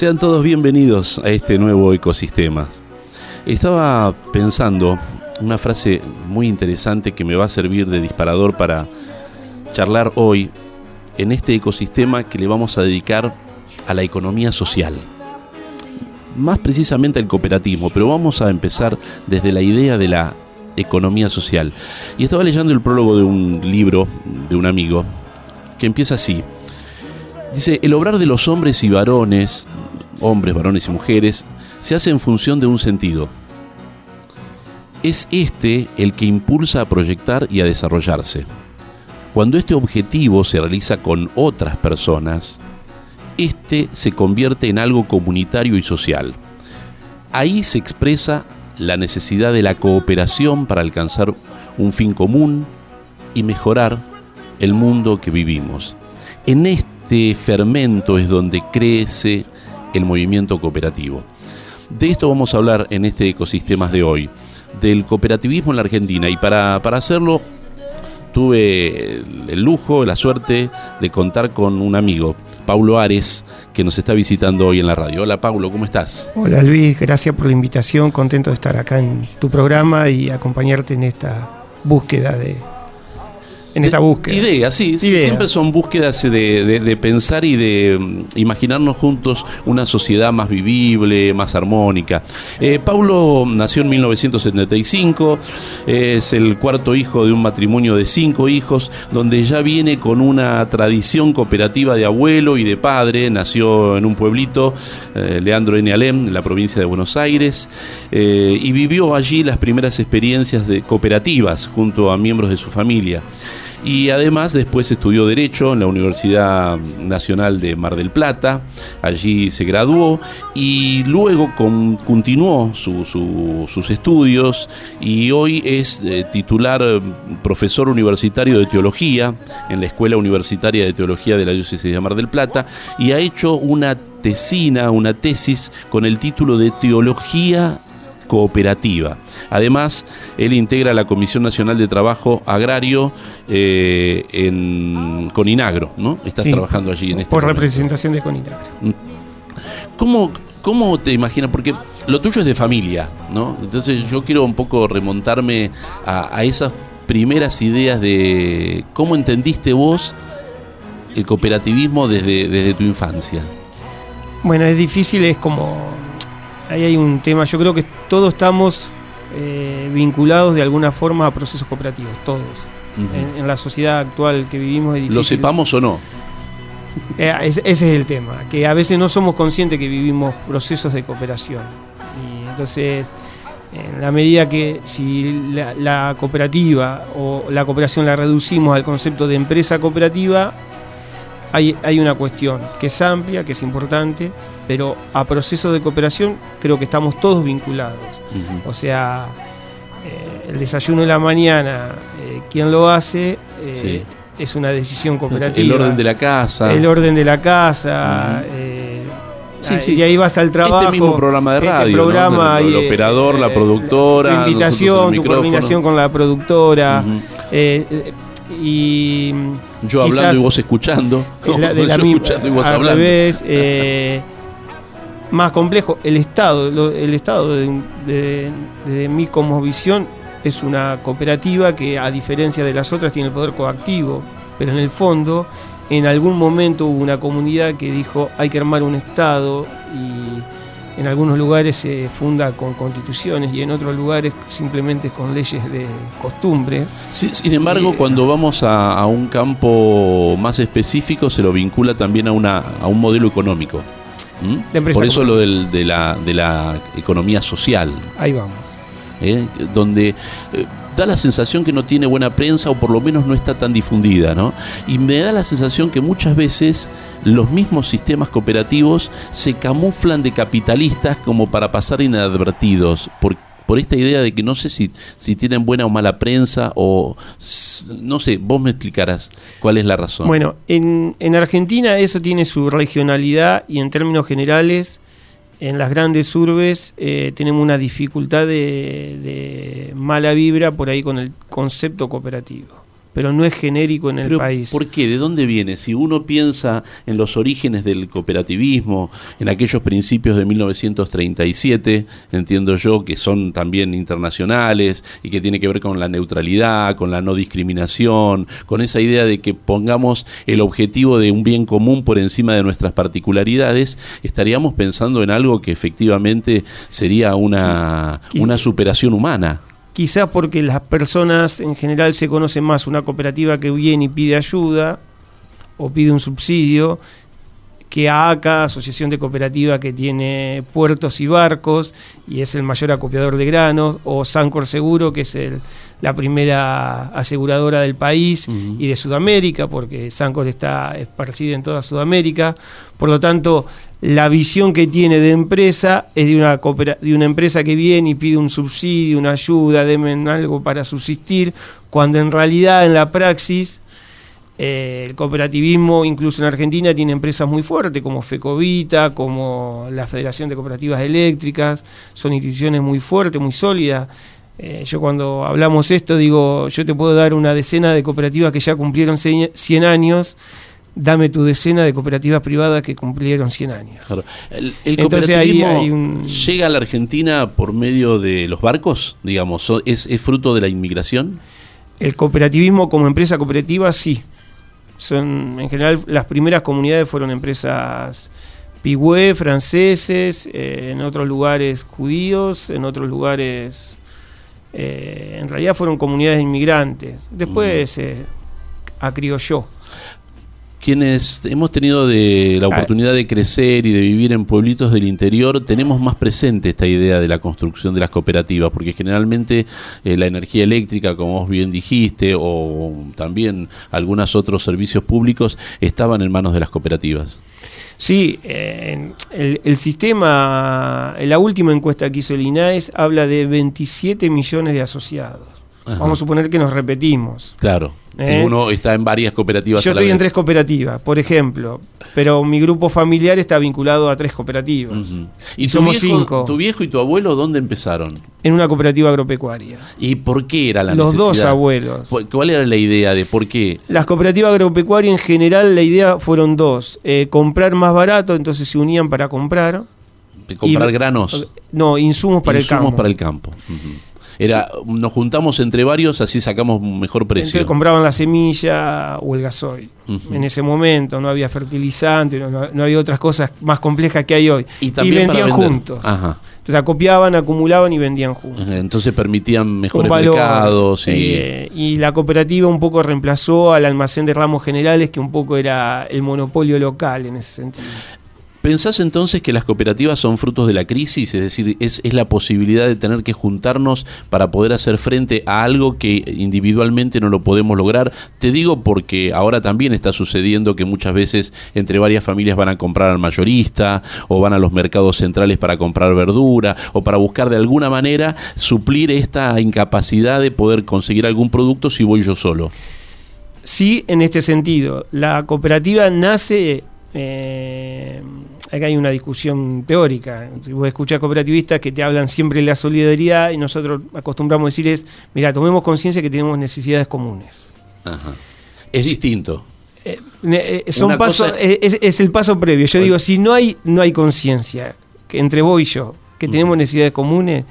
Sean todos bienvenidos a este nuevo ecosistema. Estaba pensando una frase muy interesante que me va a servir de disparador para charlar hoy en este ecosistema que le vamos a dedicar a la economía social. Más precisamente al cooperativismo, pero vamos a empezar desde la idea de la economía social. Y estaba leyendo el prólogo de un libro de un amigo que empieza así. Dice, el obrar de los hombres y varones hombres, varones y mujeres, se hace en función de un sentido. Es este el que impulsa a proyectar y a desarrollarse. Cuando este objetivo se realiza con otras personas, este se convierte en algo comunitario y social. Ahí se expresa la necesidad de la cooperación para alcanzar un fin común y mejorar el mundo que vivimos. En este fermento es donde crece el movimiento cooperativo. De esto vamos a hablar en este Ecosistemas de hoy, del cooperativismo en la Argentina. Y para, para hacerlo tuve el lujo, la suerte de contar con un amigo, Paulo Ares, que nos está visitando hoy en la radio. Hola Paulo, ¿cómo estás? Hola Luis, gracias por la invitación, contento de estar acá en tu programa y acompañarte en esta búsqueda de, en esta búsqueda. Ideas, sí, siempre son búsquedas de, pensar y de mm, imaginarnos juntos una sociedad más vivible, más armónica. Eh, Paulo nació en 1975, es el cuarto hijo de un matrimonio de cinco hijos, donde ya viene con una tradición cooperativa de abuelo y de padre, nació en un pueblito, eh, Leandro N. Alem, en la provincia de Buenos Aires, eh, y vivió allí las primeras experiencias de cooperativas junto a miembros de su familia y además después estudió Derecho en la Universidad Nacional de Mar del Plata, allí se graduó y luego continuó sus estudios y hoy es eh, titular eh, profesor universitario de Teología en la Escuela Universitaria de Teología de la Diócesis de Mar del Plata y ha hecho una tesina, una tesis con el título de Teología cooperativa. Además, él integra la Comisión Nacional de Trabajo Agrario eh, en Coninagro, ¿no? Estás trabajando allí en este Por representación de Coninagro. Mm. ¿Cómo, ¿Cómo te imaginas? Porque lo tuyo es de familia, ¿no? Entonces yo quiero un poco remontarme a, esas primeras ideas de cómo entendiste vos el cooperativismo desde, desde tu infancia. Bueno, es difícil, es como... Ahí hay un tema, yo creo que todos estamos eh, vinculados de alguna forma a procesos cooperativos, todos. en, la sociedad actual que vivimos es. ¿Lo sepamos o no? Eh, ese es el tema, que a veces no somos conscientes que vivimos procesos de cooperación. Y entonces, en la medida que si la, cooperativa o la cooperación la reducimos al concepto de empresa cooperativa, hay, hay una cuestión que es amplia, que es importante, pero a procesos de cooperación creo que estamos todos vinculados. O sea, eh, el desayuno de la mañana, eh, ¿quién lo hace? es una decisión cooperativa. El orden de la casa. El orden de la casa. Eh, y ahí vas al trabajo. Este mismo programa de este radio. el, operador, la eh, productora. Tu invitación, tu coordinación con la productora. Eh, y yo hablando y vos escuchando. La, de la yo escuchando y vos al hablando. Revés, más complejo, el Estado, el Estado de, de, de mi visión es una cooperativa que a diferencia de las otras tiene el poder coactivo, pero en el fondo en algún momento hubo una comunidad que dijo hay que armar un Estado y en algunos lugares se funda con constituciones y en otros lugares simplemente con leyes de costumbre. sin embargo, cuando vamos a, un campo más específico se lo vincula también a, una, a un modelo económico. Por eso lo de, la, de la economía social. Ahí vamos. ¿eh? donde eh, da la sensación que no tiene buena prensa o por lo menos no está tan difundida, ¿no? Y me da la sensación que muchas veces los mismos sistemas cooperativos se camuflan de capitalistas como para pasar inadvertidos, por, por esta idea de que no sé si, si tienen buena o mala prensa o no sé, vos me explicarás cuál es la razón. Bueno, en, en Argentina eso tiene su regionalidad y en términos generales en las grandes urbes eh, tenemos una dificultad de, mala vibra por ahí con el concepto cooperativo pero no es genérico en el país. ¿Por qué? ¿De dónde viene? Si uno piensa en los orígenes del cooperativismo, en aquellos principios de 1937, entiendo yo que son también internacionales y que tiene que ver con la neutralidad, con la no discriminación, con esa idea de que pongamos el objetivo de un bien común por encima de nuestras particularidades, estaríamos pensando en algo que efectivamente sería una, una superación humana quizás porque las personas en general se conocen más una cooperativa que viene y pide ayuda o pide un subsidio que ACA, Asociación de Cooperativa que tiene puertos y barcos y es el mayor acopiador de granos, o Sancor Seguro, que es el, la primera aseguradora del país y de Sudamérica, porque Sancor está esparcida en toda Sudamérica. Por lo tanto, la visión que tiene de empresa es de una, de una empresa que viene y pide un subsidio, una ayuda, denme algo para subsistir, cuando en realidad en la praxis eh, el cooperativismo, incluso en Argentina, tiene empresas muy fuertes como Fecovita, como la Federación de Cooperativas Eléctricas, son instituciones muy fuertes, muy sólidas. Eh, yo cuando hablamos esto digo, yo te puedo dar una decena de cooperativas que ya cumplieron 100 años dame tu decena de cooperativas privadas que cumplieron 100 años. El, cooperativismo llega a la Argentina por medio de los barcos, digamos, ¿es, fruto de la inmigración? El cooperativismo como empresa cooperativa, sí. Son, en general, las primeras comunidades fueron empresas pigüé, franceses, eh, en otros lugares judíos, en otros lugares, eh, en realidad fueron comunidades inmigrantes. Después mm. eh, acriolló quienes hemos tenido de la oportunidad de crecer y de vivir en pueblitos del interior, tenemos más presente esta idea de la construcción de las cooperativas, porque generalmente eh, la energía eléctrica, como vos bien dijiste, o también algunos otros servicios públicos, estaban en manos de las cooperativas. Sí, el, el, sistema, la última encuesta que hizo el INAES habla de 27 millones de asociados. Ajá. Vamos a suponer que nos repetimos. Claro. Si ¿Eh? uno está en varias cooperativas Yo a la estoy en tres cooperativas, por ejemplo, pero mi grupo familiar está vinculado a tres cooperativas. Y ¿Y tu somos viejo, cinco. tu viejo y tu abuelo dónde empezaron? En una cooperativa agropecuaria. ¿Y por qué era la Los dos abuelos. ¿Cu- ¿Cuál era la idea de por qué? Las cooperativas agropecuarias en general, la idea fueron dos. Eh, comprar más barato, entonces se unían para comprar. ¿Comprar Y- granos? No, insumos para insumos el campo. para el campo. Era, nos juntamos entre varios, así sacamos un mejor precio. Entonces compraban la semilla o el gasoil. En ese momento no había fertilizante, no, no- había otras cosas más complejas que hay hoy. y vendían juntos. Ajá. Entonces acopiaban, acumulaban y vendían juntos. Entonces permitían mejores valor, mercados y eh, y la cooperativa un poco reemplazó al almacén de ramos generales, que un poco era el monopolio local en ese sentido. ¿Pensás entonces que las cooperativas son frutos de la crisis? Es decir, es, es la posibilidad de tener que juntarnos para poder hacer frente a algo que individualmente no lo podemos lograr. Te digo porque ahora también está sucediendo que muchas veces entre varias familias van a comprar al mayorista o van a los mercados centrales para comprar verdura o para buscar de alguna manera suplir esta incapacidad de poder conseguir algún producto si voy yo solo. Sí, en este sentido. La cooperativa nace. eh, acá hay una discusión teórica. Si vos escuchás cooperativistas que te hablan siempre de la solidaridad y nosotros acostumbramos a decirles: mira, tomemos conciencia que tenemos necesidades comunes. Ajá. Es distinto. Eh, eh, son eh, es, es el paso previo. Yo digo, si no hay, no hay conciencia entre vos y yo, que tenemos necesidades comunes,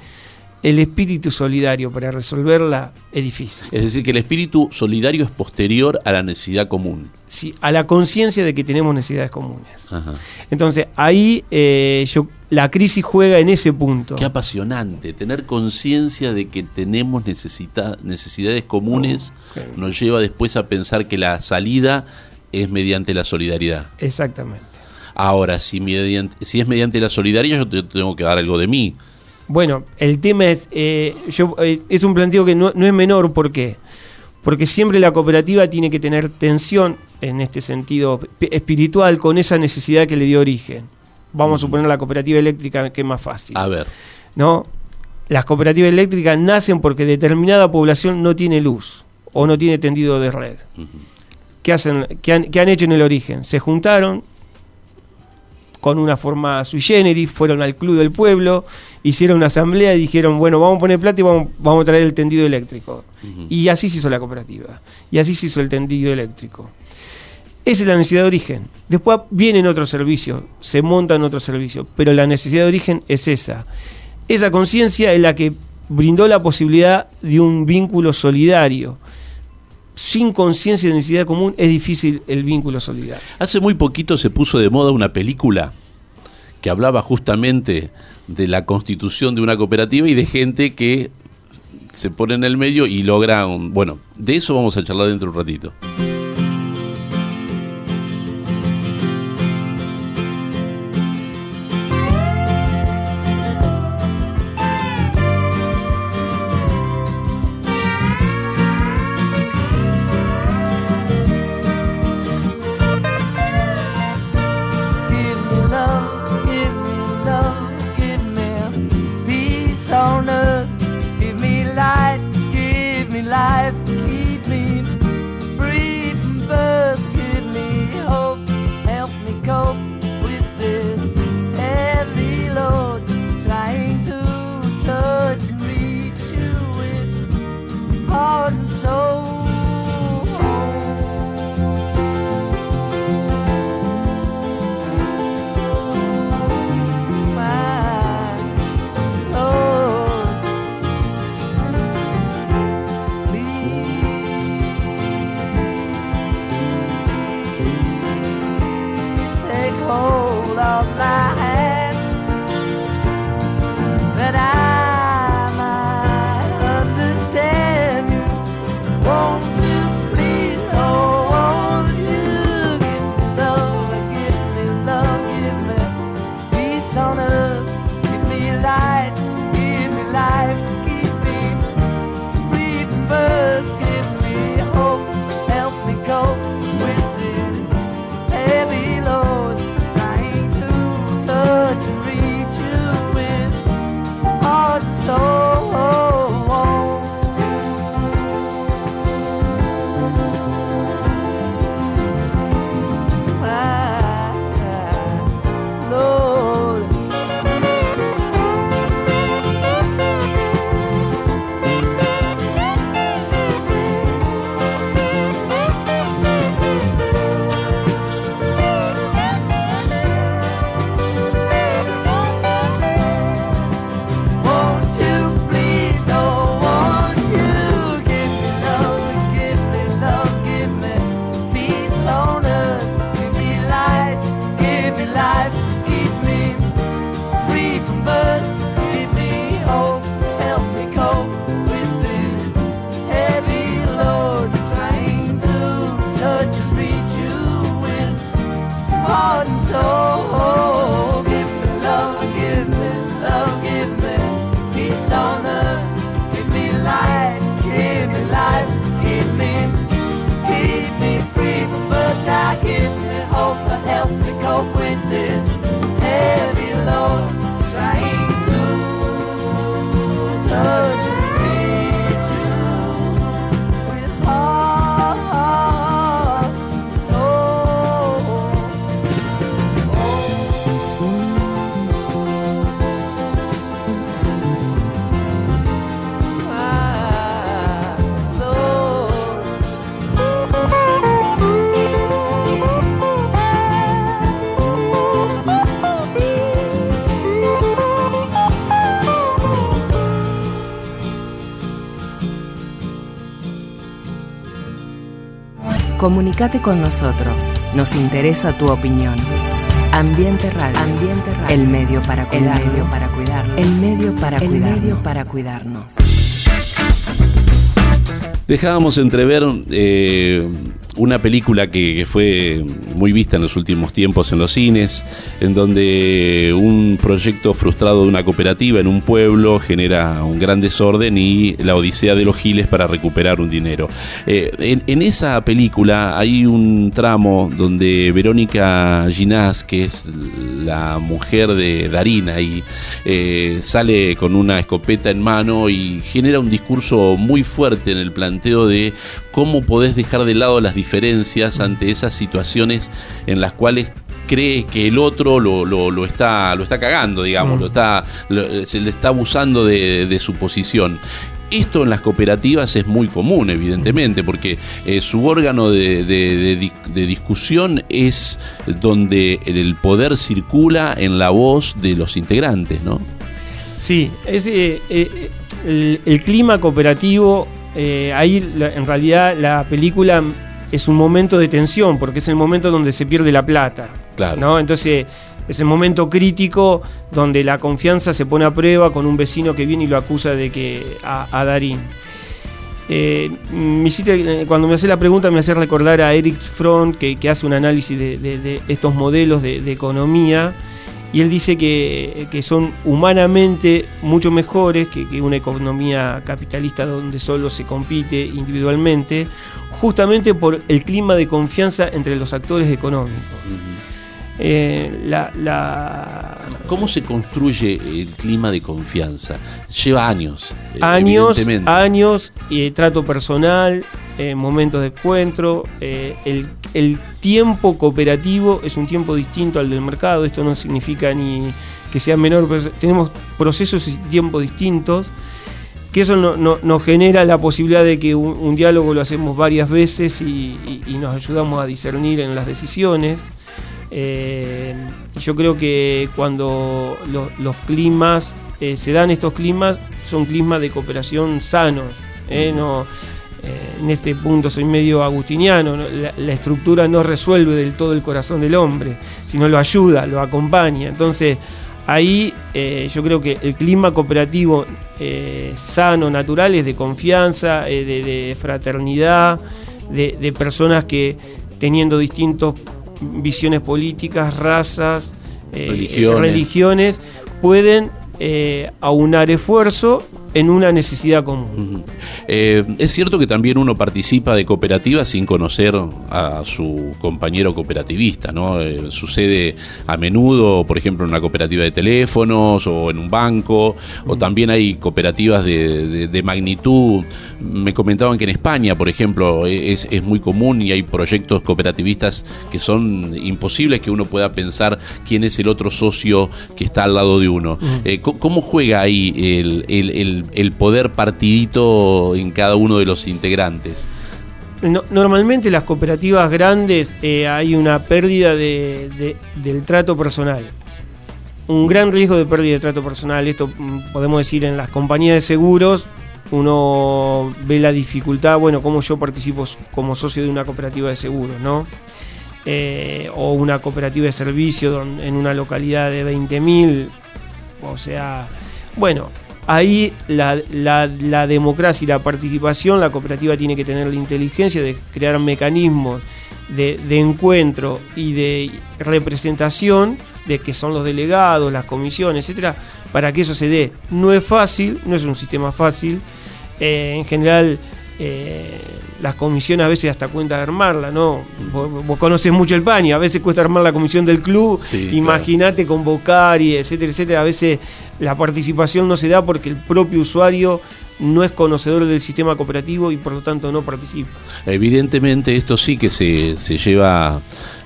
el espíritu solidario para resolverla es difícil. Es decir, que el espíritu solidario es posterior a la necesidad común. Si, a la conciencia de que tenemos necesidades comunes. Ajá. Entonces, ahí eh, yo, la crisis juega en ese punto. Qué apasionante, tener conciencia de que tenemos necesita- necesidades comunes Ok. nos lleva después a pensar que la salida es mediante la solidaridad. Exactamente. Ahora, si, mediante- si es mediante la solidaridad, yo te- tengo que dar algo de mí. Bueno, el tema es, eh, yo, eh, es un planteo que no, no es menor, ¿por qué? Porque siempre la cooperativa tiene que tener tensión en este sentido espiritual con esa necesidad que le dio origen. Vamos a suponer la cooperativa eléctrica que es más fácil. A ver, ¿no? Las cooperativas eléctricas nacen porque determinada población no tiene luz o no tiene tendido de red. ¿Qué, hacen, qué, han, qué han hecho en el origen? Se juntaron con una forma sui generis, fueron al club del pueblo, hicieron una asamblea y dijeron, bueno, vamos a poner plata y vamos, vamos a traer el tendido eléctrico. Y así se hizo la cooperativa. Y así se hizo el tendido eléctrico. Esa es la necesidad de origen. Después vienen otros servicios, se montan otros servicios, pero la necesidad de origen es esa. Esa conciencia es la que brindó la posibilidad de un vínculo solidario. Sin conciencia de necesidad común es difícil el vínculo solidario. Hace muy poquito se puso de moda una película que hablaba justamente de la constitución de una cooperativa y de gente que se pone en el medio y logra un... Bueno, de eso vamos a charlar dentro de un ratito. Comunicate con nosotros. Nos interesa tu opinión. Ambiente Radio. Ambiente Radio. El medio para cuidar. El medio para cuidar. El medio para el medio para cuidarnos. Dejábamos entrever eh, una película que, fue muy vista en los últimos tiempos en los cines, en donde un proyecto frustrado de una cooperativa en un pueblo genera un gran desorden y la odisea de los giles para recuperar un dinero. Eh, en, en, esa película hay un tramo donde Verónica Ginás, que es la mujer de Darina, y eh, sale con una escopeta en mano y genera un discurso muy fuerte en el planteo de cómo podés dejar de lado las diferencias ante esas situaciones en las cuales cree que el otro lo, lo, lo está, lo está cagando, digamos, mm. lo está, lo, se le está abusando de, de su posición. Esto en las cooperativas es muy común, evidentemente, porque eh, su órgano de, de, de, de, discusión es donde el poder circula en la voz de los integrantes, ¿no? Sí, es, eh, eh, el, el, clima cooperativo, ahí en realidad la película es un momento de tensión, porque es el momento donde se pierde la plata. Claro. ¿no? Entonces es el momento crítico donde la confianza se pone a prueba con un vecino que viene y lo acusa de que a, a Darín. Eh, me hiciste, cuando me hace la pregunta me hace recordar a Eric Fromm que, que hace un análisis de, de, de estos modelos de, de, economía y él dice que, que son humanamente mucho mejores que, que, una economía capitalista donde solo se compite individualmente, justamente por el clima de confianza entre los actores económicos. Eh, la, la... ¿Cómo se construye el clima de confianza? Lleva años. Eh, años, años, eh, trato personal, eh, momentos de encuentro. El, el, tiempo cooperativo es un tiempo distinto al del mercado. Esto no significa ni que sea menor, pero tenemos procesos y tiempos distintos. Que eso nos no, no genera la posibilidad de que un, un, diálogo lo hacemos varias veces y, y, y nos ayudamos a discernir en las decisiones. Eh, yo creo que cuando lo, los climas, eh, se dan estos climas, son climas de cooperación sanos. Eh, no, eh, en este punto soy medio agustiniano, ¿no? la, la, estructura no resuelve del todo el corazón del hombre, sino lo ayuda, lo acompaña. Entonces, ahí eh, yo creo que el clima cooperativo sano, natural, es de confianza, de, de, fraternidad, de, de personas que teniendo distintos visiones políticas, razas, eh, religiones. religiones. pueden eh, aunar esfuerzo en una necesidad común. Uh -huh. eh, es cierto que también uno participa de cooperativas sin conocer a su compañero cooperativista, ¿no? Eh, sucede a menudo, por ejemplo, en una cooperativa de teléfonos o en un banco, uh -huh. o también hay cooperativas de, de, de, magnitud. Me comentaban que en España, por ejemplo, es, es, muy común y hay proyectos cooperativistas que son imposibles que uno pueda pensar quién es el otro socio que está al lado de uno. Uh -huh. ¿Cómo juega ahí el, el, el el, poder partidito en cada uno de los integrantes? No, normalmente las cooperativas grandes eh, hay una pérdida de, de, del trato personal. Un gran riesgo de pérdida de trato personal. Esto mm, podemos decir en las compañías de seguros. Uno ve la dificultad, bueno, cómo yo participo como socio de una cooperativa de seguros, ¿no? Eh, o una cooperativa de servicio en una localidad de 20.000. O sea, bueno, ahí la, democracia y la participación, la cooperativa tiene que tener la inteligencia de crear mecanismos de, de, encuentro y de representación de que son los delegados, las comisiones, etcétera, para que eso se dé. No es fácil, no es un sistema fácil. Eh, en general, eh, las comisiones a veces hasta cuenta armarla, ¿no? Vos, vos, conoces mucho el PAN y a veces cuesta armar la comisión del club, sí, imagínate claro. convocar y etcétera, etcétera. A veces la participación no se da porque el propio usuario no es conocedor del sistema cooperativo y por lo tanto no participa. Evidentemente esto sí que se, se lleva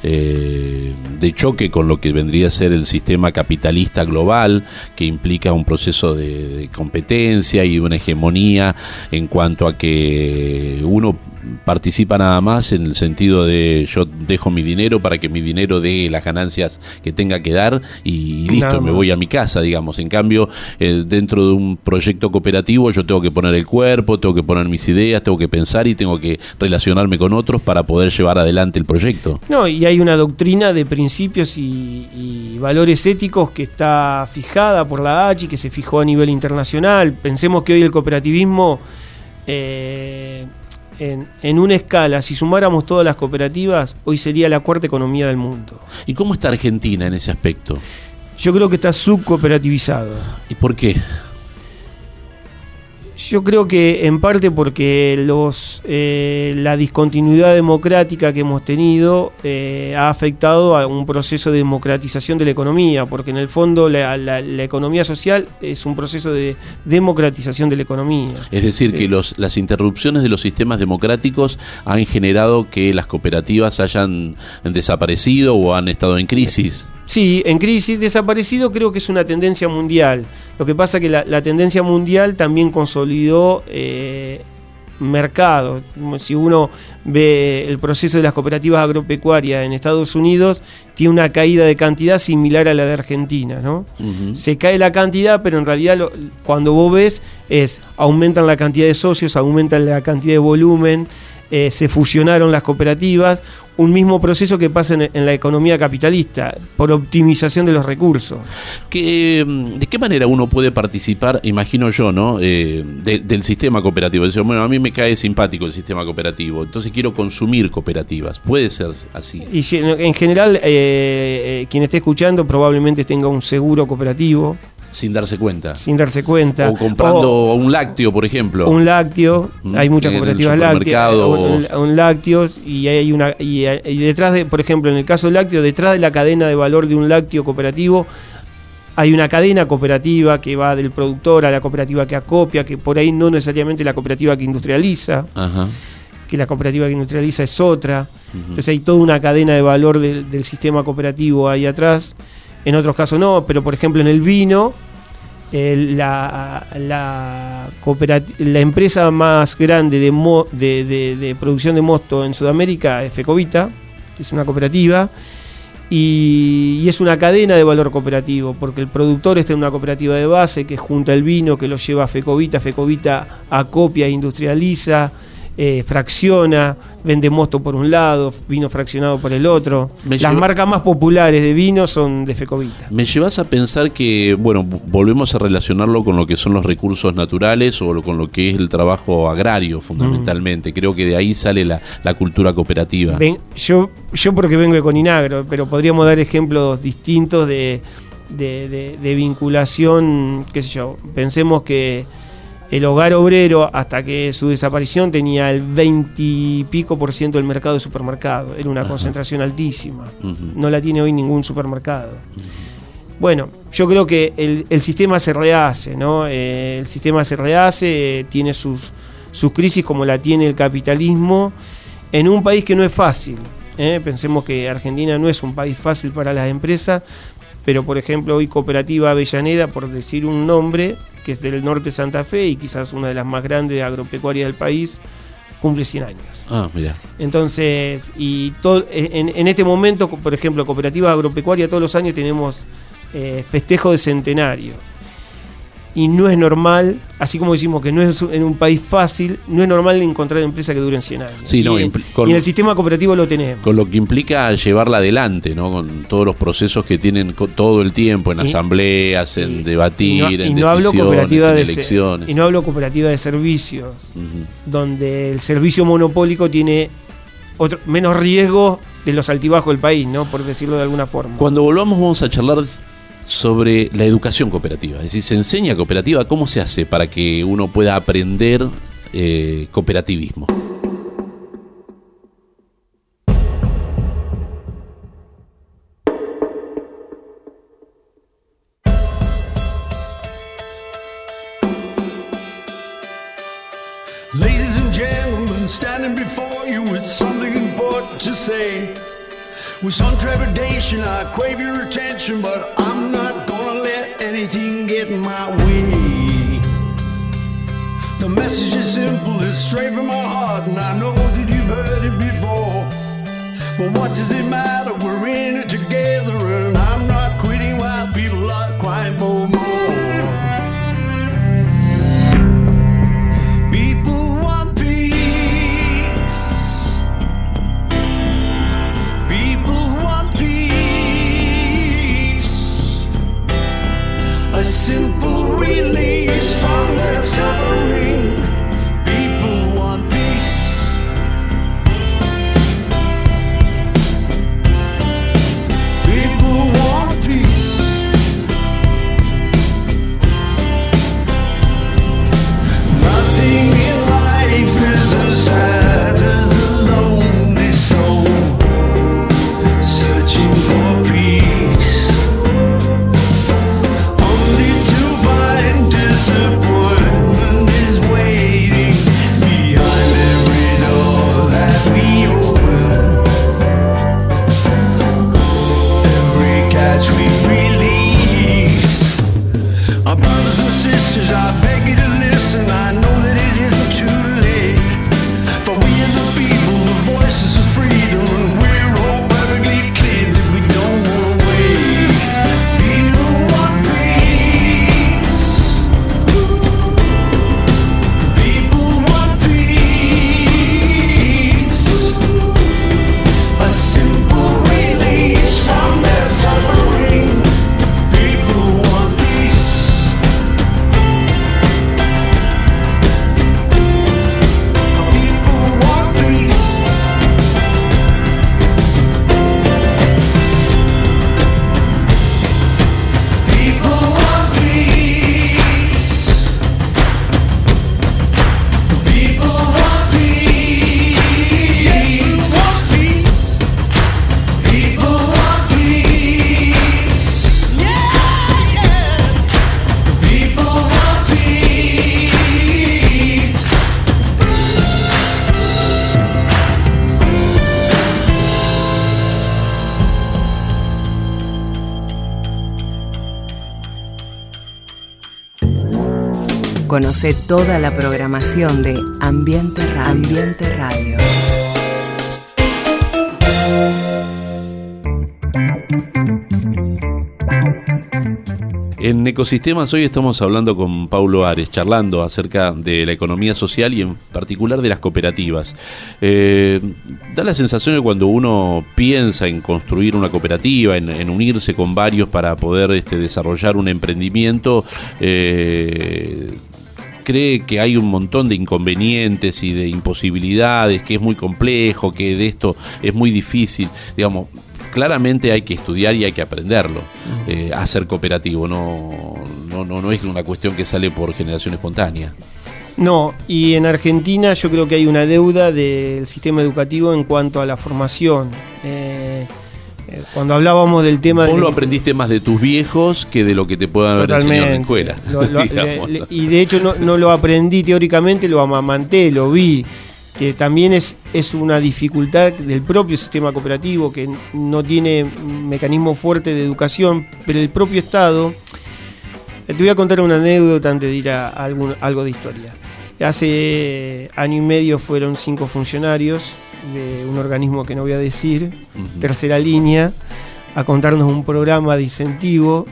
eh, de choque con lo que vendría a ser el sistema capitalista global, que implica un proceso de, de competencia y una hegemonía en cuanto a que uno participa nada más en el sentido de yo dejo mi dinero para que mi dinero dé las ganancias que tenga que dar y listo, me voy a mi casa, digamos. En cambio, eh, dentro de un proyecto cooperativo yo tengo que poner el cuerpo, tengo que poner mis ideas, tengo que pensar y tengo que relacionarme con otros para poder llevar adelante el proyecto. No, y hay una doctrina de principios y, y valores éticos que está fijada por la ACHI, que se fijó a nivel internacional. Pensemos que hoy el cooperativismo, eh, en, en una escala, si sumáramos todas las cooperativas, hoy sería la cuarta economía del mundo. ¿Y cómo está Argentina en ese aspecto? Yo creo que está subcooperativizado. ¿Y por qué? Yo creo que en parte porque los, eh, la discontinuidad democrática que hemos tenido eh, ha afectado a un proceso de democratización de la economía, porque en el fondo la, la- la economía social es un proceso de democratización de la economía. Es decir, que los, las interrupciones de los sistemas democráticos han generado que las cooperativas hayan desaparecido o han estado en crisis. Sí, en crisis desaparecido creo que es una tendencia mundial. Lo que pasa que la, la tendencia mundial también consolidó eh, mercado. Si uno ve el proceso de las cooperativas agropecuarias en Estados Unidos, tiene una caída de cantidad similar a la de Argentina, ¿no? Se cae la cantidad, pero en realidad lo- cuando vos ves es aumentan la cantidad de socios, aumentan la cantidad de volumen, eh, se fusionaron las cooperativas, un mismo proceso que pasa en, en la economía capitalista, por optimización de los recursos. ¿Qué, mm, ¿De qué manera uno puede participar, imagino yo, ¿no? Eh, de- del sistema cooperativo? Decir, bueno, a mí me cae simpático el sistema cooperativo, entonces quiero consumir cooperativas. Puede ser así. Y si- en, en general, eh, eh, quien esté escuchando probablemente tenga un seguro cooperativo, Sin darse cuenta. sin darse cuenta. O comprando O- un lácteo, por ejemplo. un lácteo, Mm, hay muchas cooperativas lácteas, un, un lácteos y hay una y, y detrás de, por ejemplo, en el caso del lácteo, detrás de la cadena de valor de un lácteo cooperativo hay una cadena cooperativa que va del productor a la cooperativa que acopia, que por ahí no necesariamente la cooperativa que industrializa, Ajá. que la cooperativa que industrializa es otra. Entonces hay toda una cadena de valor del sistema cooperativo ahí atrás. En otros casos no, pero por ejemplo en el vino, el- la, la, la empresa más grande de, mo- de, producción de mosto en Sudamérica es Fecovita, es una cooperativa. Y, y es una cadena de valor cooperativo, porque el productor está en una cooperativa de base que junta el vino, que lo lleva a Fecovita, Fecovita acopia e industrializa, eh, fracciona, vende mosto por un lado, vino fraccionado por el otro. Me Las lleva- marcas más populares de vino son de Fecovita. Me llevas a pensar que, bueno, volvemos a relacionarlo con lo que son los recursos naturales o con lo que es el trabajo agrario, fundamentalmente. Creo que de ahí sale la, la cultura cooperativa. Ven- yo, yo porque vengo de Coninagro, pero podríamos dar ejemplos distintos de, de- de- de vinculación, qué sé yo. Pensemos que el hogar obrero, hasta que su desaparición, tenía el 20 y pico por ciento del mercado de supermercado. Era una Ajá. concentración altísima. No la tiene hoy ningún supermercado. Bueno, yo creo que el, el sistema se rehace, ¿no? Eh, el sistema se rehace, eh, tiene sus, sus crisis como la tiene el capitalismo, en un país que no es fácil. ¿eh? Pensemos que Argentina no es un país fácil para las empresas, pero por ejemplo hoy Cooperativa Avellaneda, por decir un nombre, que es del norte de Santa Fe y quizás una de las más grandes agropecuarias del país, cumple 100 años. Ah, mira. Entonces, y todo, en, en este momento, por ejemplo, Cooperativa Agropecuaria, todos los años tenemos eh, festejo de centenario. Y no es normal, así como decimos que no es en un país fácil, no es normal encontrar empresas que duren 100 años. Sí, y, no, en- con- y en el sistema cooperativo lo tenemos. Con lo que implica llevarla adelante, ¿no? Con todos los procesos que tienen todo el tiempo, en Y- asambleas, en debatir, y no, en no decisiones, hablo cooperativa en de elecciones. y no hablo cooperativa de servicios, donde el servicio monopólico tiene otro, menos riesgo de los altibajos del país, ¿no? Por decirlo de alguna forma. Cuando volvamos vamos a charlar sobre la educación cooperativa. Es decir, se enseña cooperativa, ¿cómo se hace para que uno pueda aprender eh, cooperativismo? Ladies and gentlemen, standing before you with some trepidation, I crave your attention, but I'm anything get my way. The message is simple, it's straight from my heart, and I know that you've heard it before. But what does it matter? We're in it together, and I'm Conoce toda la programación de Ambiente Radio. En Ecosistemas hoy estamos hablando con Paulo Ares, charlando acerca de la economía social y en particular de las cooperativas. Eh, da la sensación de cuando uno piensa en construir una cooperativa, en, en unirse con varios para poder este, desarrollar un emprendimiento, eh, cree que hay un montón de inconvenientes y de imposibilidades, que es muy complejo, que de esto es muy difícil, digamos, claramente hay que estudiar y hay que aprenderlo eh, a ser cooperativo, no, no, no, no es una cuestión que sale por generación espontánea. No, y en Argentina yo creo que hay una deuda del sistema educativo en cuanto a la formación. Eh, cuando hablábamos del tema Vos de lo aprendiste más de tus viejos que de lo que te puedan haber enseñado en la escuela. Lo- lo- digamos. le- le- y de hecho no, no lo aprendí teóricamente, lo amamanté, lo vi. Que también es, es una dificultad del propio sistema cooperativo, que no tiene mecanismo fuerte de educación, pero el propio Estado. Te voy a contar una anécdota antes de ir a algún- algo de historia. Hace año y medio fueron cinco funcionarios de un organismo que no voy a decir, tercera línea, a contarnos un programa de incentivo.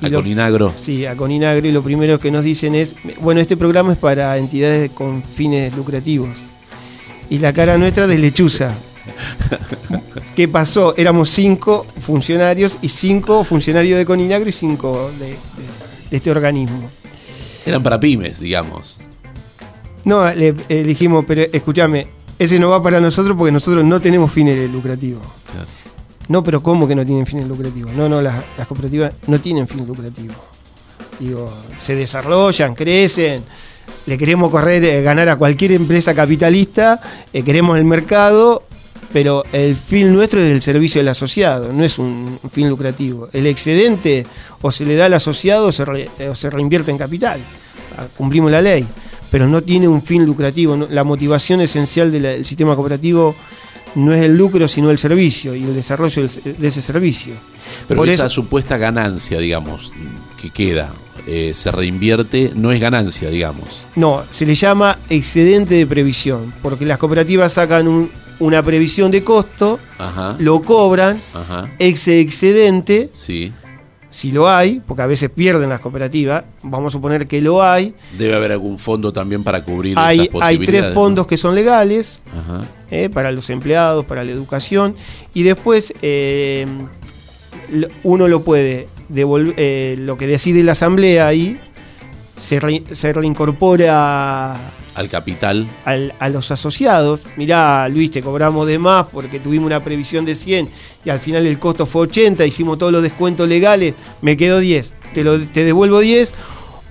Y A lo- Coninagro. Sí, a Coninagro y lo primero que nos dicen es, bueno, este programa es para entidades con fines lucrativos. Y la cara nuestra de lechuza. ¿Qué pasó? Éramos cinco funcionarios y cinco funcionarios de Coninagro y cinco de, de- de este organismo. Eran para pymes, digamos. No, le eh, dijimos, pero escúchame, ese no va para nosotros porque nosotros no tenemos fines lucrativos. Claro. No, pero ¿cómo que no tienen fines lucrativos? No, no, las, las cooperativas no tienen fines lucrativos. Digo, se desarrollan, crecen, le queremos correr, eh, ganar a cualquier empresa capitalista, eh, queremos el mercado, pero el fin nuestro es el servicio del asociado, no es un fin lucrativo. El excedente o se le da al asociado o se, re- o se reinvierte en capital. Ah, Cumplimos la ley, pero no tiene un fin lucrativo. no- la motivación esencial de del sistema cooperativo no es el lucro, sino el servicio y el desarrollo de ese servicio. Pero Por esa eso- supuesta ganancia, digamos, que queda eh, se reinvierte, no es ganancia, digamos. No, se le llama excedente de previsión, porque las cooperativas sacan un- una previsión de costo, Ajá. lo cobran, Ajá. ese excedente, Sí. Si lo hay, porque a veces pierden las cooperativas, vamos a suponer que lo hay, Debe haber algún fondo también para cubrir esas hay, hay posibilidades. tres fondos que son legales, eh, para los empleados, para la educación, y después eh, uno lo puede devolver, eh, lo que decide la asamblea ahí, se, re- se reincorpora Al capital. al- a los asociados. Mirá, Luis, te cobramos de más porque tuvimos una previsión de 100 y al final el costo fue 80, hicimos todos los descuentos legales, me quedó 10, te, lo, te devuelvo 10.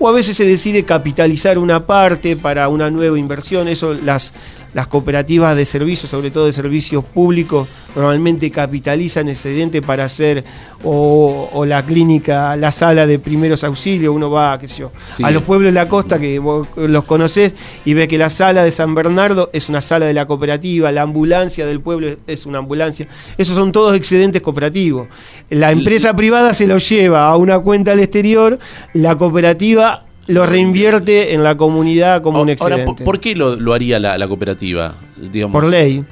O a veces se decide capitalizar una parte para una nueva inversión. Eso las, las cooperativas de servicios, sobre todo de servicios públicos, normalmente capitalizan excedente para hacer o, o la clínica, la sala de primeros auxilios. Uno va, qué sé yo, Sí. a los pueblos de la costa que vos los conocés y ve que la sala de San Bernardo es una sala de la cooperativa, la ambulancia del pueblo es una ambulancia. Esos son todos excedentes cooperativos. La empresa privada se los lleva a una cuenta al exterior, la cooperativa lo reinvierte en la comunidad como un excedente. Ahora, ¿por, por qué lo, lo haría la, la cooperativa? Digamos. Por ley.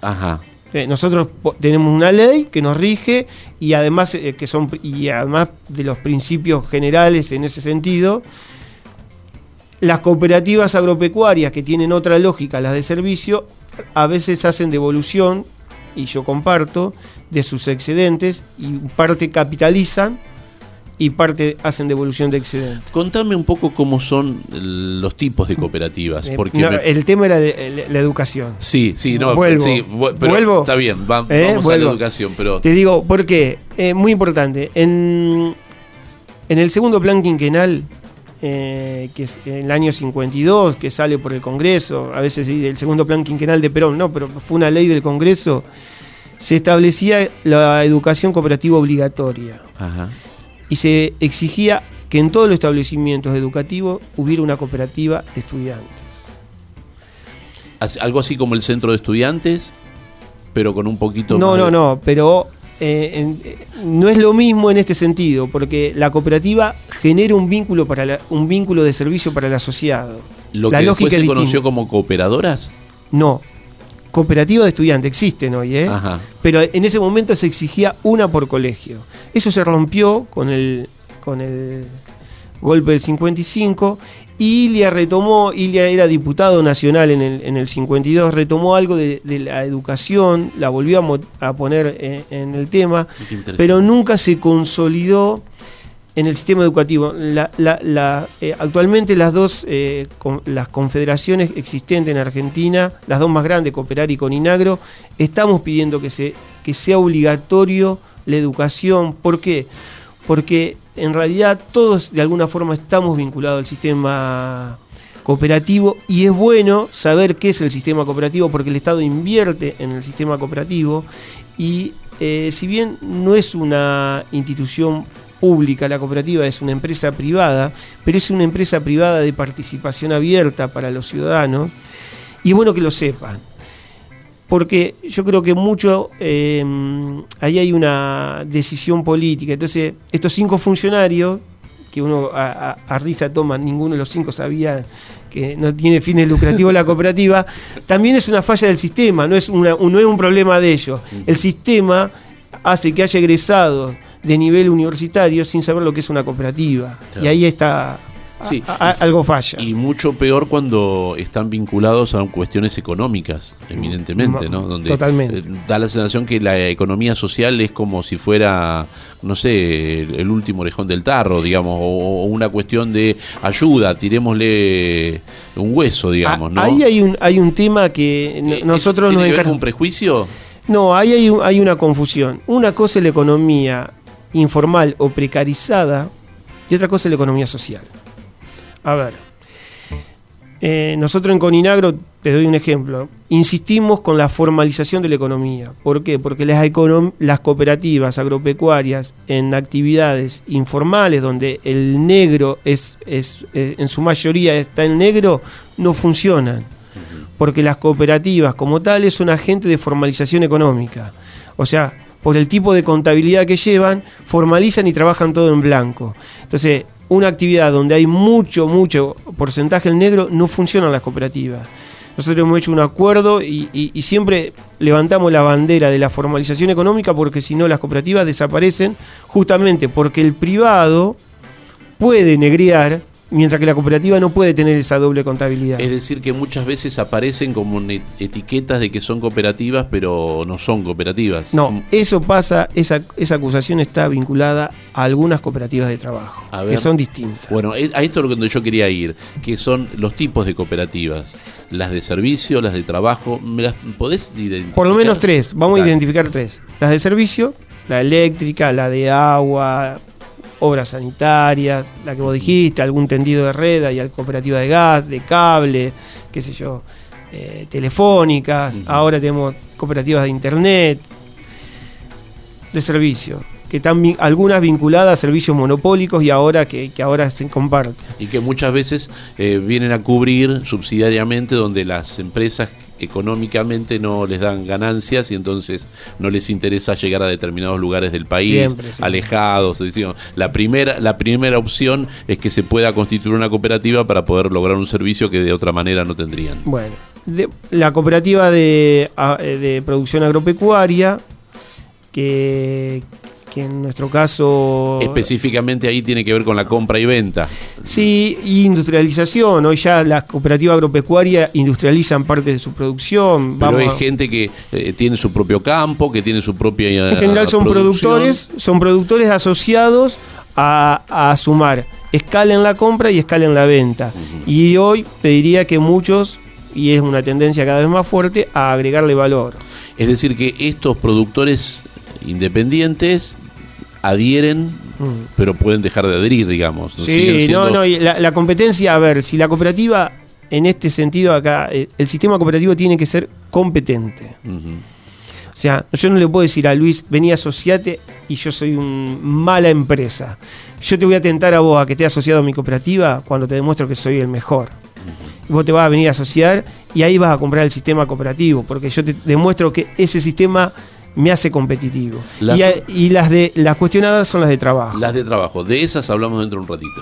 Ajá. Eh, nosotros tenemos una ley que nos rige y además eh, que son y además de los principios generales en ese sentido, las cooperativas agropecuarias que tienen otra lógica, las de servicio, a veces hacen devolución y yo comparto de sus excedentes y parte capitalizan y parte hacen devolución de excedentes. Contame un poco cómo son los tipos de cooperativas. Eh, Porque no, me- El tema era de- la- la educación. Sí, sí, no, Vuelvo. sí, pero Vuelvo. está bien, va- ¿Eh? vamos a la educación, pero Te digo, ¿por qué? Eh, muy importante. En, en el segundo plan quinquenal, eh, que es en el año 52, que sale por el Congreso, a veces sí, el segundo plan quinquenal de Perón, no, pero fue una ley del Congreso, se establecía la educación cooperativa obligatoria Ajá. Y se exigía que en todos los establecimientos educativos hubiera una cooperativa de estudiantes. Algo así como el centro de estudiantes, pero con un poquito No, más no, de- no, pero eh, en- eh, no es lo mismo en este sentido, porque la cooperativa genera un vínculo para la- un vínculo de servicio para el asociado. Lo la que lógica después se conoció como cooperadoras. No. Cooperativa de estudiantes existen hoy, ¿eh? Ajá. Pero en ese momento se exigía una por colegio. Eso se rompió con el, con el golpe del 55. Y Ilia retomó, Ilia era diputado nacional en el, en el 52, retomó algo de, de la educación, la volvió a, poner en, en el tema, pero nunca se consolidó en el sistema educativo. Eh, actualmente las dos eh, las confederaciones existentes en Argentina, las dos más grandes, Cooperar y Coninagro, estamos pidiendo que, se, que sea obligatorio la educación. ¿Por qué? Porque en realidad todos de alguna forma estamos vinculados al sistema cooperativo y es bueno saber qué es el sistema cooperativo porque el Estado invierte en el sistema cooperativo y eh, si bien no es una institución pública, la cooperativa es una empresa privada, pero es una empresa privada de participación abierta para los ciudadanos y es bueno que lo sepan. Porque yo creo que mucho, eh, ahí hay una decisión política. Entonces, estos cinco funcionarios, que uno a, a- a risa toma, ninguno de los cinco sabía que no tiene fines lucrativos la cooperativa, también es una falla del sistema, no es, una, un- no es un problema de ellos. El sistema hace que haya egresados de nivel universitario sin saber lo que es una cooperativa. Claro. Y ahí está, Sí, a- a- algo falla. Y mucho peor cuando están vinculados a cuestiones económicas, evidentemente, ¿no? Donde Totalmente. eh, da la sensación que la economía social es como si fuera, no sé, el, último orejón del tarro, digamos, o, una cuestión de ayuda, tirémosle un hueso, digamos, ¿no? Ah, Ahí hay un, hay un tema que Eh, nosotros ¿tiene nos que ver con un prejuicio? No, ahí hay, un- hay una confusión. Una cosa es la economía informal o precarizada y otra cosa es la economía social. A ver, eh, nosotros en Coninagro, te doy un ejemplo, insistimos con la formalización de la economía. ¿Por qué? Porque las, econom- las cooperativas agropecuarias en actividades informales, donde el negro es, es eh, en su mayoría está en negro, no funcionan porque las cooperativas como tales son agentes de formalización económica. O sea, por el tipo de contabilidad que llevan, formalizan y trabajan todo en blanco. Entonces, una actividad donde hay mucho, mucho porcentaje en negro, no funcionan las cooperativas. Nosotros hemos hecho un acuerdo y, y- siempre levantamos la bandera de la formalización económica porque si no las cooperativas desaparecen justamente porque el privado puede negrear mientras que la cooperativa no puede tener esa doble contabilidad. Es decir, que muchas veces aparecen como etiquetas de que son cooperativas, pero no son cooperativas. No, eso pasa, esa, esa acusación está vinculada a algunas cooperativas de trabajo, A que ver. son distintas. Bueno, a esto es lo que yo quería ir, que son los tipos de cooperativas. Las de servicio, las de trabajo. ¿Me las podés identificar? Por lo menos tres, vamos a identificar tres. Las de servicio, la eléctrica, la de agua, obras sanitarias, la que vos dijiste, algún tendido de red, hay cooperativa de gas, de cable, qué sé yo, eh, telefónicas, ahora tenemos cooperativas de internet, de servicio, que están algunas vinculadas a servicios monopólicos y ahora que, que ahora se comparten. Y que muchas veces eh, vienen a cubrir subsidiariamente donde las empresas económicamente no les dan ganancias y entonces no les interesa llegar a determinados lugares del país, Siempre, siempre. alejados. decir, la primera, la primera opción es que se pueda constituir una cooperativa para poder lograr un servicio que de otra manera no tendrían. Bueno, de- la cooperativa de, eh, de producción agropecuaria, que, que en nuestro caso... Específicamente ahí tiene que ver con la compra y venta. Sí, y industrialización. Hoy ya las cooperativas agropecuarias industrializan parte de su producción. Pero Vamos hay gente que eh, tiene su propio campo, que tiene su propia... eh, en general son producción. productores, son productores asociados a, a sumar escala en la compra y escala en la venta. Y hoy pediría que muchos, y es una tendencia cada vez más fuerte, a agregarle valor. Es decir, que estos productores independientes adhieren, Mm. pero pueden dejar de adherir, digamos. Sí, siendo- no, no, y la, la competencia, a ver, si la cooperativa, en este sentido acá, eh, el sistema cooperativo tiene que ser competente. O sea, yo no le puedo decir a Luis, vení asociate y yo soy una mala empresa. Yo te voy a tentar a vos a que estés asociado a mi cooperativa cuando te demuestro que soy el mejor. Vos te vas a venir a asociar y ahí vas a comprar el sistema cooperativo, porque yo te demuestro que ese sistema me hace competitivo. Las- Y, y las de las cuestionadas son las de trabajo. Las de trabajo, de esas hablamos dentro de un ratito.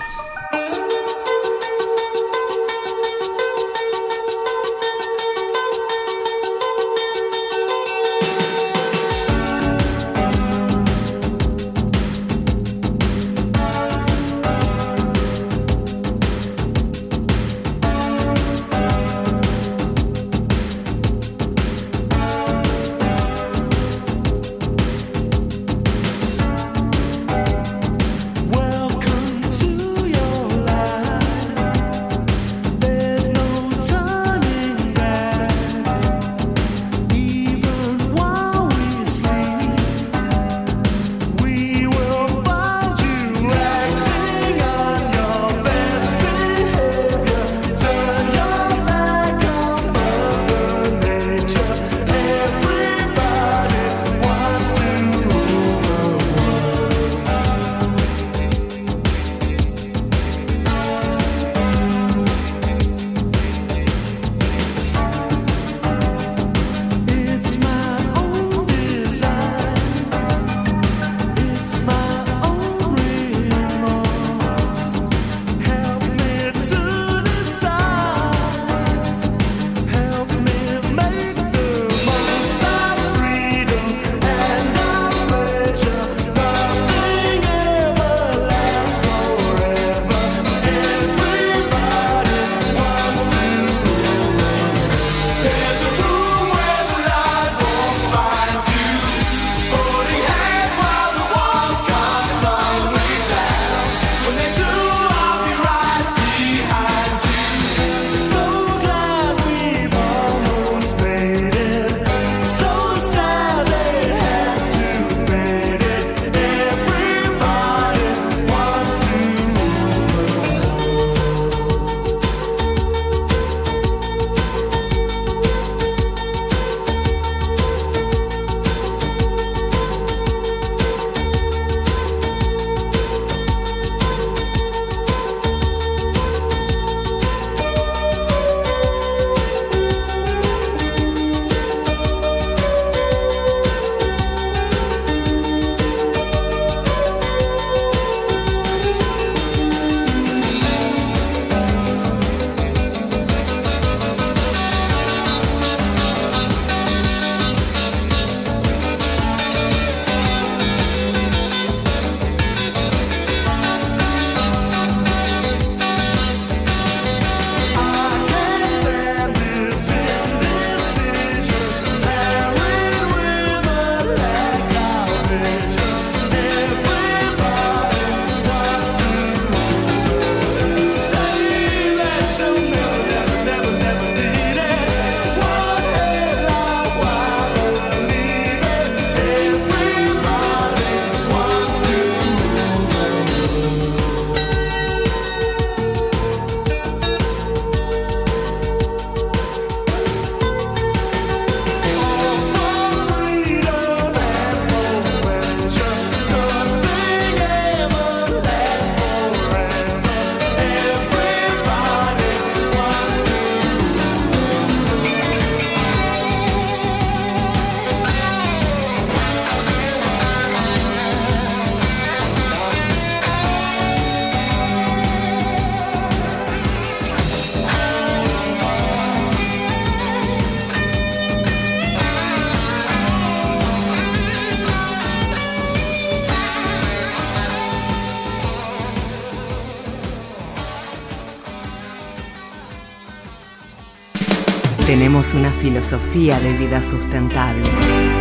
Tenemos una filosofía de vida sustentable.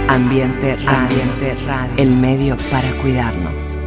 Ambiente Radio. Ambiente Radio. El medio para cuidarnos.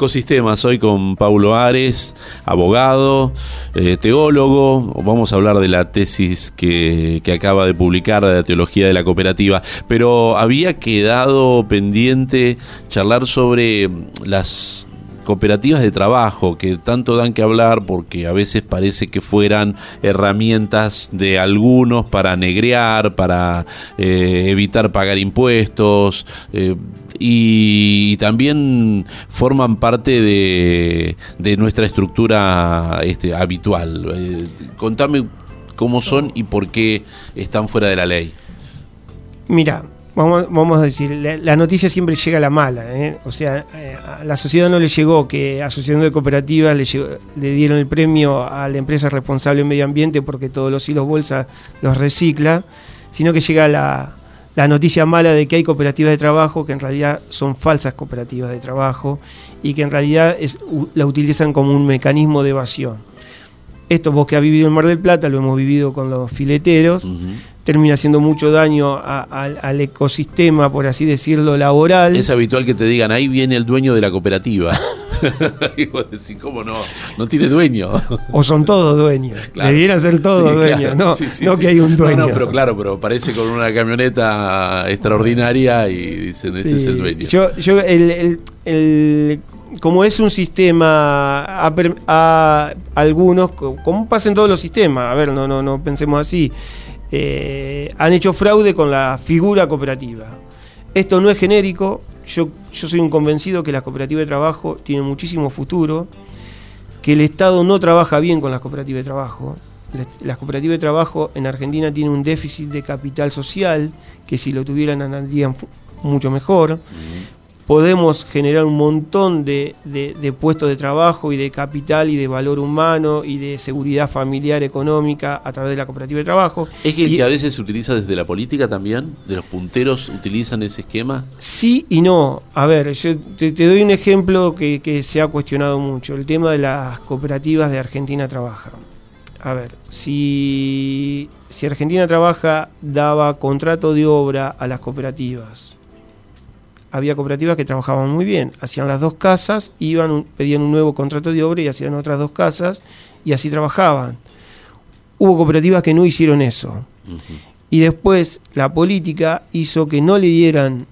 Ecosistemas, hoy con Paulo Ares, abogado, eh, teólogo. Vamos a hablar de la tesis que, que acaba de publicar de la teología de la cooperativa. Pero había quedado pendiente charlar sobre las cooperativas de trabajo que tanto dan que hablar porque a veces parece que fueran herramientas de algunos para negrear, para eh, evitar pagar impuestos eh, y, también forman parte de, de nuestra estructura este, habitual. Eh, contame cómo son y por qué están fuera de la ley. Mira, vamos, a decir, la, la noticia siempre llega a la mala. ¿eh? O sea, eh, a la sociedad no le llegó que Asociación de Cooperativas le, dieron el premio a la empresa responsable en medio ambiente porque todos los hilos bolsa los recicla, sino que llega la, la noticia mala de que hay cooperativas de trabajo que en realidad son falsas cooperativas de trabajo y que en realidad es- la utilizan como un mecanismo de evasión. Esto vos que has vivido en Mar del Plata, lo hemos vivido con los fileteros, termina haciendo mucho daño a- al ecosistema, por así decirlo, laboral. Es habitual que te digan, ahí viene el dueño de la cooperativa. y vos decís, ¿cómo no? No tiene dueño. O son todos dueños. Claro. Debieran ser todos Sí, dueños, claro. no, Sí, sí, no que hay un dueño. No, no, pero claro, pero aparece con una camioneta extraordinaria y dicen, este es el dueño. Yo, yo el, el- el- como es un sistema, a, algunos, co- como pasa en todos los sistemas, a ver, no, no, no pensemos así, eh, han hecho fraude con la figura cooperativa. Esto no es genérico, yo, soy un convencido que las cooperativas de trabajo tienen muchísimo futuro, que el Estado no trabaja bien con las cooperativas de trabajo. Las- cooperativas de trabajo en Argentina tienen un déficit de capital social que si lo tuvieran andarían mucho mejor. Podemos generar un montón de, de- de puestos de trabajo y de capital y de valor humano y de seguridad familiar económica a través de la cooperativa de trabajo. ¿Es que el Y- que a veces se utiliza desde la política también? ¿De los punteros utilizan ese esquema? Sí y no. A ver, yo te, te doy un ejemplo que, que se ha cuestionado mucho, el tema de las cooperativas de Argentina Trabaja. A ver, si, si Argentina Trabaja daba contrato de obra a las cooperativas, había cooperativas que trabajaban muy bien, hacían las dos casas, iban, un- pedían un nuevo contrato de obra y hacían otras dos casas y así trabajaban. Hubo cooperativas que no hicieron eso. Y después la política hizo que no le dieran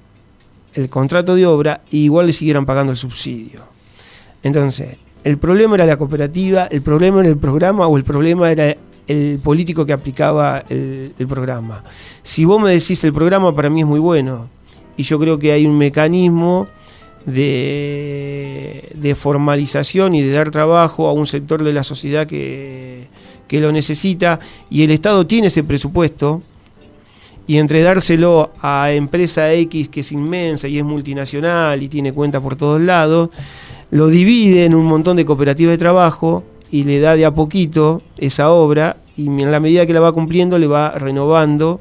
el contrato de obra y igual le siguieran pagando el subsidio. Entonces, el problema era la cooperativa, el problema era el programa o el problema era el político que aplicaba el, el programa. Si vos me decís el programa para mí es muy bueno y yo creo que hay un mecanismo de, de formalización y de dar trabajo a un sector de la sociedad que, que lo necesita y el Estado tiene ese presupuesto y entre dárselo a empresa X que es inmensa y es multinacional y tiene cuenta por todos lados, lo divide en un montón de cooperativas de trabajo y le da de a poquito esa obra y en la medida que la va cumpliendo le va renovando.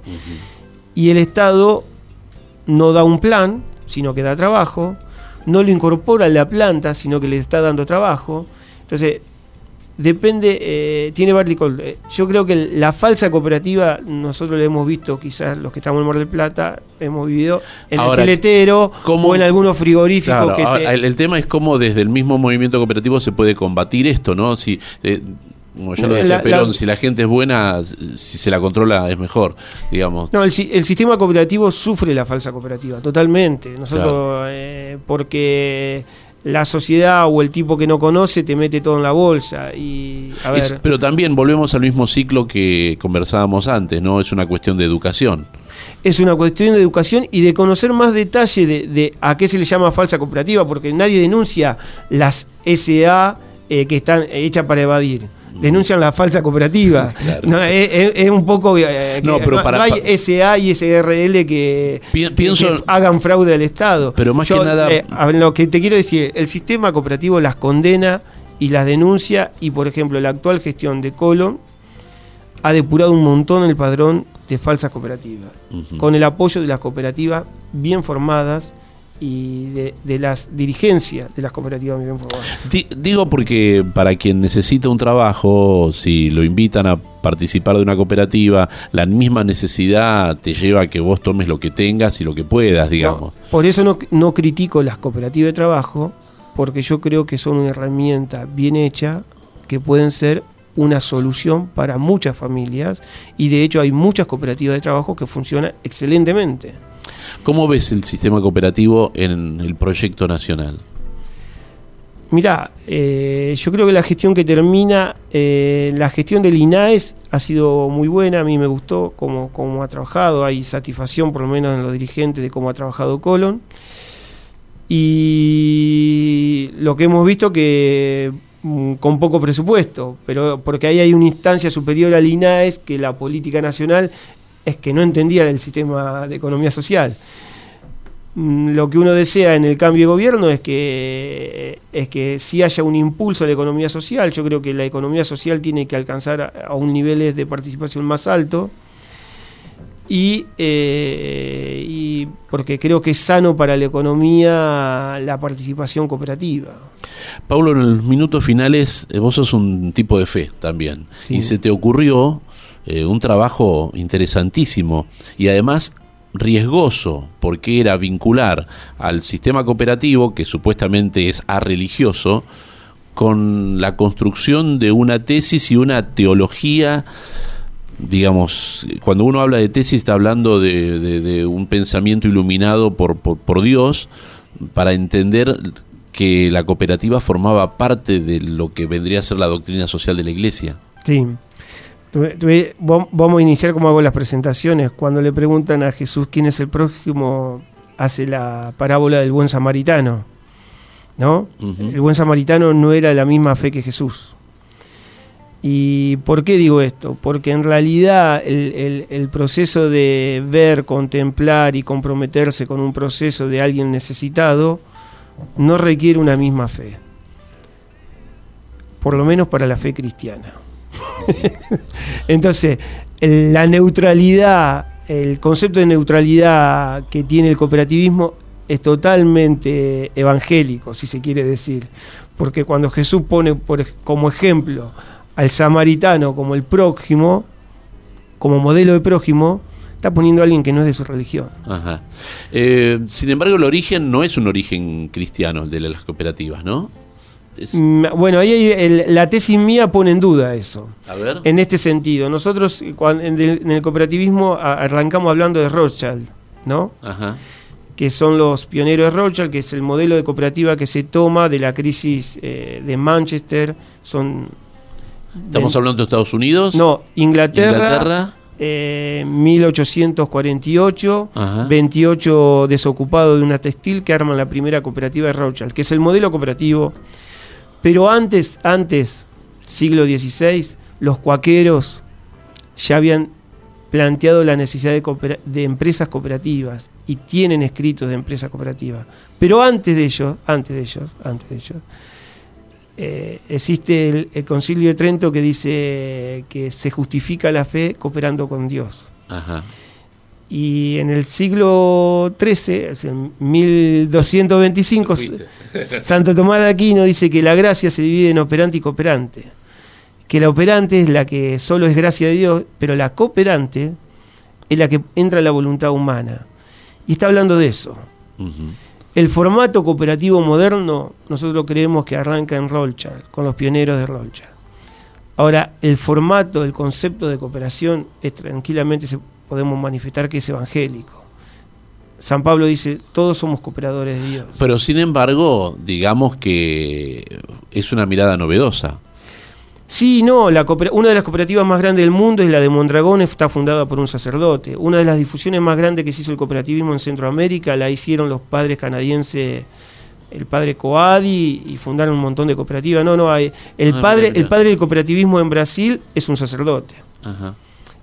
Y el Estado no da un plan, sino que da trabajo, no lo incorpora a la planta, sino que le está dando trabajo. Entonces, depende, eh, tiene Barlicol. Eh, yo creo que la falsa cooperativa, nosotros la hemos visto, quizás los que estamos en Mar del Plata, hemos vivido en Ahora, el filetero ¿cómo- o en algunos frigoríficos Claro, que ahora, se... el, el tema es cómo desde el mismo movimiento cooperativo se puede combatir esto, ¿no? Si, eh, como ya lo decía la- Perón, la- si la gente es buena, si se la controla es mejor, digamos. No, el, el sistema cooperativo sufre la falsa cooperativa, totalmente. Nosotros, eh, porque la sociedad o el tipo que no conoce te mete todo en la bolsa. Y, a ver, Es- pero también volvemos al mismo ciclo que conversábamos antes, ¿no? Es una cuestión de educación. es una cuestión de educación y de conocer más detalle de, de a qué se le llama falsa cooperativa, porque nadie denuncia las SA eh, que están hechas para evadir. Denuncian la falsa cooperativa. Claro. No, es, un poco. eh, No, pero para- hay SA y SRL que, Pi- que- pienso- que hagan fraude al Estado. Pero más Yo, que nada- eh, lo que te quiero decir, el sistema cooperativo las condena y las denuncia, y por ejemplo, la actual gestión de Colón ha depurado un montón el padrón de falsas cooperativas con el apoyo de las cooperativas bien formadas y de, de las dirigencias de las cooperativas Digo porque para quien necesita un trabajo, si lo invitan a participar de una cooperativa, la misma necesidad te lleva a que vos tomes lo que tengas y lo que puedas, digamos. No, por eso no, no critico las cooperativas de trabajo, porque yo creo que son una herramienta bien hecha que pueden ser una solución para muchas familias y de hecho hay muchas cooperativas de trabajo que funcionan excelentemente. ¿Cómo ves el sistema cooperativo en el proyecto nacional? Mirá, eh, yo creo que la gestión que termina, eh, la gestión del INAES ha sido muy buena, a mí me gustó cómo, cómo ha trabajado, hay satisfacción por lo menos en los dirigentes de cómo ha trabajado Colón. Y lo que hemos visto que mm, con poco presupuesto, pero porque ahí hay una instancia superior al INAES que la política nacional es que no entendía el sistema de economía social. Mm, Lo que uno desea en el cambio de gobierno es que es que sí haya un impulso a la economía social. Yo creo que la economía social tiene que alcanzar a, a un niveles de participación más alto. Y, eh, y porque creo que es sano para la economía la participación cooperativa. Pablo, en los minutos finales, eh, vos sos un tipo de fe también. Sí. Y se te ocurrió eh, un trabajo interesantísimo y además riesgoso, porque era vincular al sistema cooperativo, que supuestamente es religioso, con la construcción de una tesis y una teología digamos, cuando uno habla de tesis está hablando de un pensamiento iluminado por, por, por Dios para entender que la cooperativa formaba parte de lo que vendría a ser la doctrina social de la iglesia. Sí. Vamos a iniciar como hago las presentaciones. Cuando le preguntan a Jesús quién es el próximo, hace la parábola del buen samaritano. ¿No? El buen samaritano no era de la misma fe que Jesús. ¿Y por qué digo esto? Porque en realidad el, el- el proceso de ver, contemplar y comprometerse con un proceso de alguien necesitado no requiere una misma fe. Por lo menos para la fe cristiana. Entonces, la neutralidad, el concepto de neutralidad que tiene el cooperativismo es totalmente evangélico, si se quiere decir. Porque cuando Jesús pone como ejemplo al samaritano como el prójimo, como modelo de prójimo, está poniendo a alguien que no es de su religión. Ajá. Eh, sin embargo, el origen no es un origen cristiano, el de las cooperativas, ¿no? Es- Bueno, ahí el- la tesis mía pone en duda eso. a ver. En este sentido, nosotros en el, en el cooperativismo arrancamos hablando de Rothschild, ¿no? Ajá. que son los pioneros de Rothschild, que es el modelo de cooperativa que se toma de la crisis eh, de Manchester. Son ¿Estamos de- hablando de Estados Unidos? No, Inglaterra, Inglaterra. eh, 1848, Ajá. 28 desocupados de una textil que arman la primera cooperativa de Rothschild, que es el modelo cooperativo. Pero antes, antes, siglo XVI, los cuaqueros ya habían planteado la necesidad de, empresas cooperativas y tienen escritos de empresas cooperativas. Pero antes de ellos, antes de ellos, antes de ellos, eh, existe el, el Concilio de Trento que dice que se justifica la fe cooperando con Dios. Ajá. Y en el siglo XIII, en 1225, Santo Tomás de Aquino dice que la gracia se divide en operante y cooperante. Que la operante es la que solo es gracia de Dios, pero la cooperante es la que entra en la voluntad humana. Y está hablando de eso. El formato cooperativo moderno, nosotros creemos que arranca en Rothschild, con los pioneros de Rothschild. Ahora, el formato, el concepto de cooperación, es, tranquilamente se, podemos manifestar que es evangélico. San Pablo dice, todos somos cooperadores de Dios. Pero sin embargo, digamos que es una mirada novedosa. Sí, no, la una de las cooperativas más grandes del mundo es la de Mondragón, está fundada por un sacerdote. Una de las difusiones más grandes que se hizo el cooperativismo en Centroamérica la hicieron los padres canadienses, el padre Coadi, y fundaron un montón de cooperativas. No, no, hay, el, Ah, padre, el padre del cooperativismo en Brasil es un sacerdote. Ajá.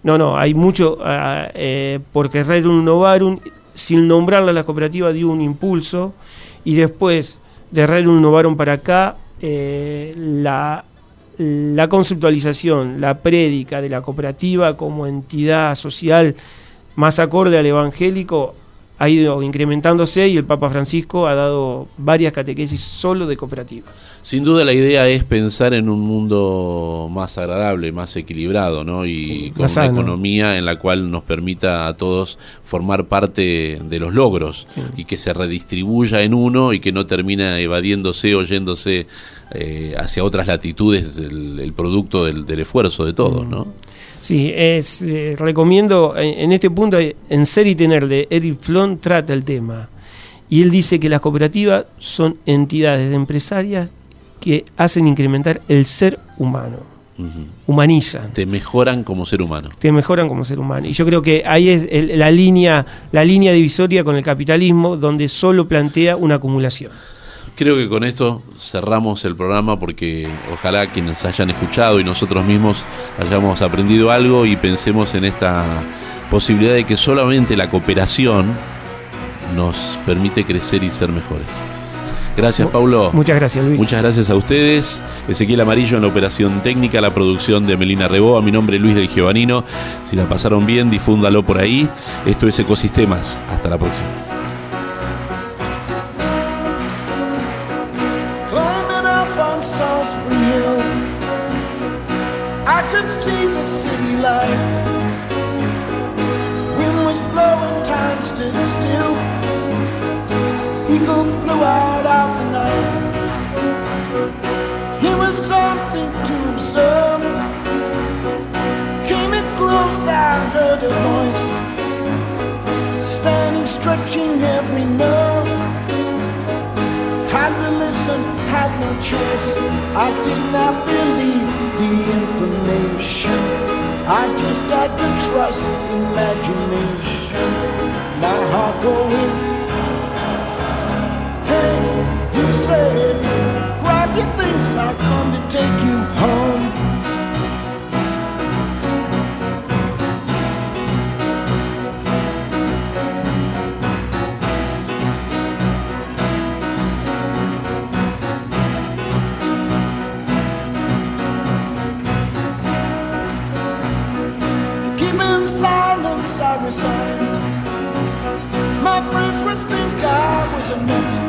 No, no, hay mucho, ah, eh, porque Rerum Novarum, sin nombrarla la cooperativa, dio un impulso, y después de Rerum Novarum para acá, eh, la, la conceptualización, la prédica de la cooperativa como entidad social más acorde al evangélico ha ido incrementándose y el Papa Francisco ha dado varias catequesis solo de cooperativas. Sin duda la idea es pensar en un mundo más agradable, más equilibrado, ¿no? Y con una economía en la cual nos permita a todos formar parte de los logros y que se redistribuya en uno y que no termine evadiéndose o yéndose eh, hacia otras latitudes el, el producto del, del esfuerzo de todos, ¿no? Sí, es, eh, recomiendo, en, en este punto, en Ser y Tener de Eric Flon trata el tema. Y él dice que las cooperativas son entidades empresarias que hacen incrementar el ser humano, humanizan. Te mejoran como ser humano. te mejoran como ser humano. Y yo creo que ahí es el- la línea, la línea divisoria con el capitalismo, donde solo plantea una acumulación. Creo que con esto cerramos el programa porque ojalá quienes hayan escuchado y nosotros mismos hayamos aprendido algo y pensemos en esta posibilidad de que solamente la cooperación nos permite crecer y ser mejores. Gracias, Paulo. Muchas gracias, Luis. Muchas gracias a ustedes. Ezequiel Amarillo en la operación técnica, la producción de Melina Reboa. Mi nombre es Luis del Giovanino. Si la pasaron bien, difúndalo por ahí. Esto es Ecosistemas. Hasta la próxima. Could see the city light. Wind was blowing, time stood still. Eagle flew out of the night. It was something to observe. Came it close, I heard a voice. Standing, stretching every nerve. Had to listen, had no choice. I did not believe the information. I just had to trust imagination. My heart going. Hey, you said, grab your things, I'll come to take you home. I resigned. My friends would think I was a nut,